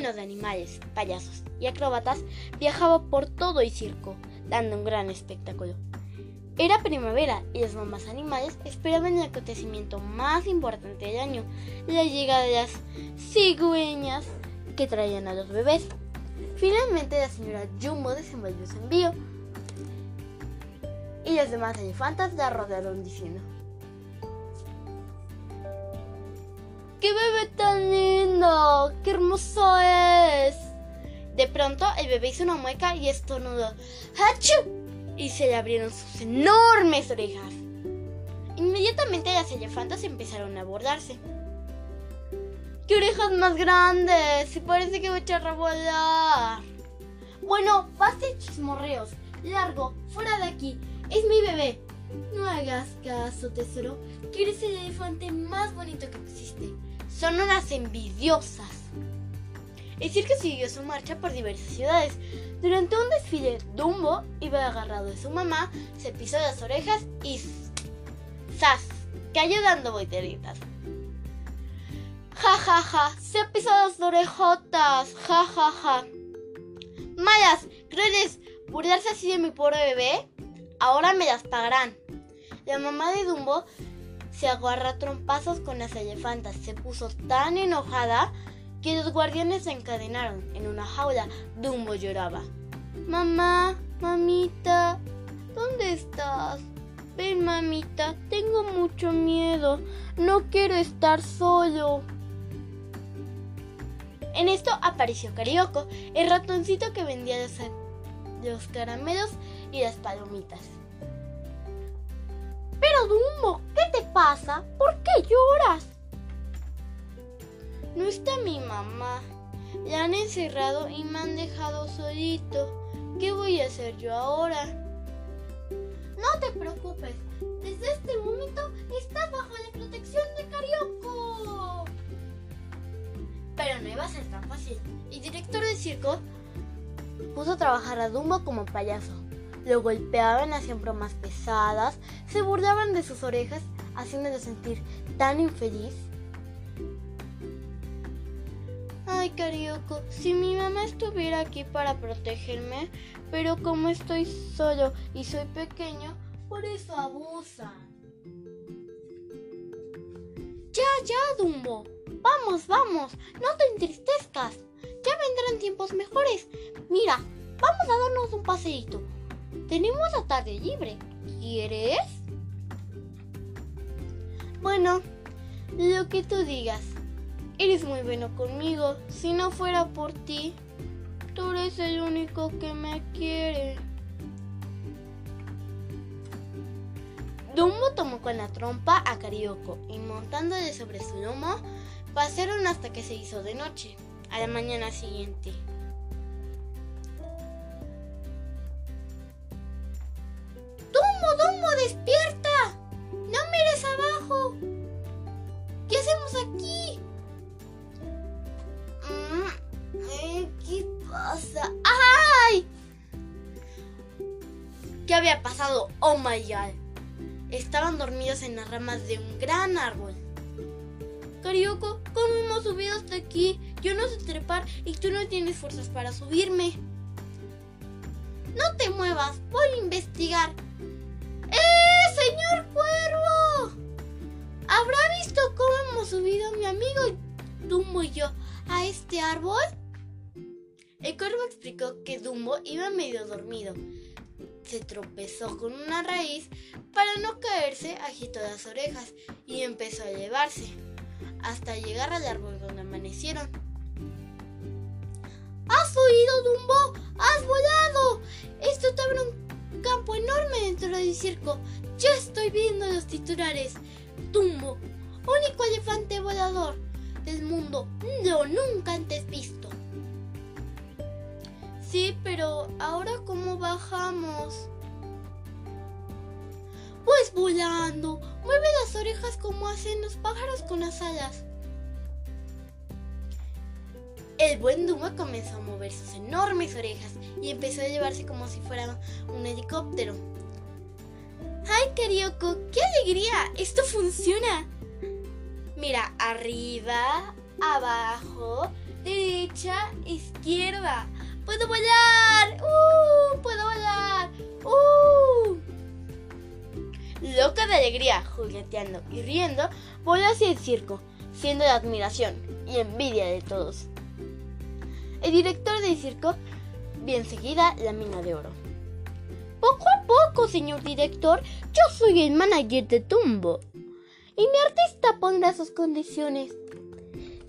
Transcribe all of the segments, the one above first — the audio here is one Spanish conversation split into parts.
de animales, payasos y acróbatas, viajaba por todo el circo, dando un gran espectáculo. Era primavera y los mamás animales esperaban el acontecimiento más importante del año, la llegada de las cigüeñas que traían a los bebés. Finalmente la señora Jumbo desenvolvió su envío y los demás elefantes la rodearon diciendo ¡Qué bebé tan! ¡Qué hermoso es! De pronto el bebé hizo una mueca y estornudó ¡Hachú! y se le abrieron sus enormes orejas. Inmediatamente las elefantas empezaron a abordarse. ¡Qué orejas más grandes! Se parece que voy a volar. Bueno, basta chismorreos. Largo, fuera de aquí. Es mi bebé. No hagas caso, tesoro, que eres el elefante más bonito que existe. Son unas envidiosas. El circo siguió su marcha por diversas ciudades. Durante un desfile, Dumbo iba agarrado de su mamá, se pisó las orejas y ¡zas! cayó dando volteritas. Ja ja ja, se pisado las orejotas, ja ja ja. Malas, crueles, burlarse así de mi pobre bebé, ahora me las pagarán. La mamá de Dumbo se agarra trompazos con las elefantas, se puso tan enojada que los guardianes se encadenaron en una jaula. Dumbo lloraba. Mamá, mamita, ¿dónde estás? Ven, mamita, tengo mucho miedo. No quiero estar solo. En esto apareció Carioco, el ratoncito que vendía los, los caramelos y las palomitas. Pero Dumbo, ¿qué te pasa? ¿Por qué lloras? No está mi mamá. La han encerrado y me han dejado solito. ¿Qué voy a hacer yo ahora? No te preocupes. Desde este momento estás bajo la protección de Carioco. Pero no iba a ser tan fácil. El director del circo puso a trabajar a Dumbo como payaso. Lo golpeaban, hacían bromas pesadas, se burlaban de sus orejas, haciéndolo sentir tan infeliz Ay, Carioco, si mi mamá estuviera aquí para protegerme, pero como estoy solo y soy pequeño, por eso abusa. Ya, ya, Dumbo. Vamos, vamos, no te entristezcas. Ya vendrán tiempos mejores. Mira, vamos a darnos un paseíto. Tenemos la tarde libre. ¿Quieres? Bueno, lo que tú digas. Eres muy bueno conmigo. Si no fuera por ti, tú eres el único que me quiere. Dumbo tomó con la trompa a Carioco y montándole sobre su lomo, pasaron hasta que se hizo de noche, a la mañana siguiente. ¡Dumbo, Dumbo, despierta! ¡Ay! ¿Qué había pasado? Oh my god. Estaban dormidos en las ramas de un gran árbol. Carioco, ¿cómo hemos subido hasta aquí? Yo no sé trepar y tú no tienes fuerzas para subirme. No te muevas, voy a investigar. ¡Eh, señor cuervo! ¿Habrá visto cómo hemos subido mi amigo Dumbo y yo a este árbol? El cuervo explicó que Dumbo iba medio dormido. Se tropezó con una raíz para no caerse, agitó las orejas y empezó a elevarse hasta llegar al árbol donde amanecieron. ¿Has oído, Dumbo? ¡Has volado! Esto te abre un campo enorme dentro del circo. Ya estoy viendo los titulares. Dumbo, único elefante volador del mundo, no nunca antes visto. Sí, pero ahora cómo bajamos? Pues volando. Mueve las orejas como hacen los pájaros con las alas. El buen Duma comenzó a mover sus enormes orejas y empezó a llevarse como si fuera un helicóptero. ¡Ay, Carioco! ¡Qué alegría! ¡Esto funciona! Mira, arriba, abajo, derecha, izquierda. ¡Puedo volar! ¡Uh! ¡Puedo volar! ¡Uh! Loca de alegría, jugueteando y riendo, voló hacia el circo, siendo de admiración y envidia de todos. El director del circo vio enseguida la mina de oro. Poco a poco, señor director, yo soy el manager de Tumbo. Y mi artista pondrá sus condiciones.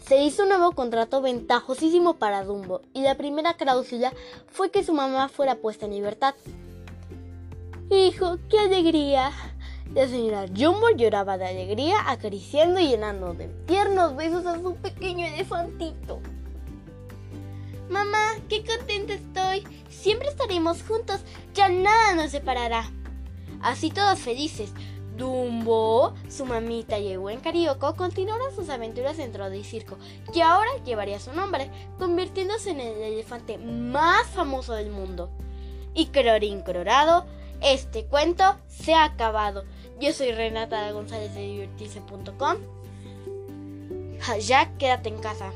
Se hizo un nuevo contrato ventajosísimo para Dumbo y la primera cláusula fue que su mamá fuera puesta en libertad. Hijo, qué alegría. La señora Jumbo lloraba de alegría, acariciando y llenando de tiernos besos a su pequeño elefantito. Mamá, qué contenta estoy. Siempre estaremos juntos, ya nada nos separará. Así todos felices. Dumbo, su mamita el buen Carioco continuaron sus aventuras dentro del circo, que ahora llevaría su nombre, convirtiéndose en el elefante más famoso del mundo. Y colorín colorado, este cuento se ha acabado. Yo soy Renata González de divertirse.com. Ya quédate en casa.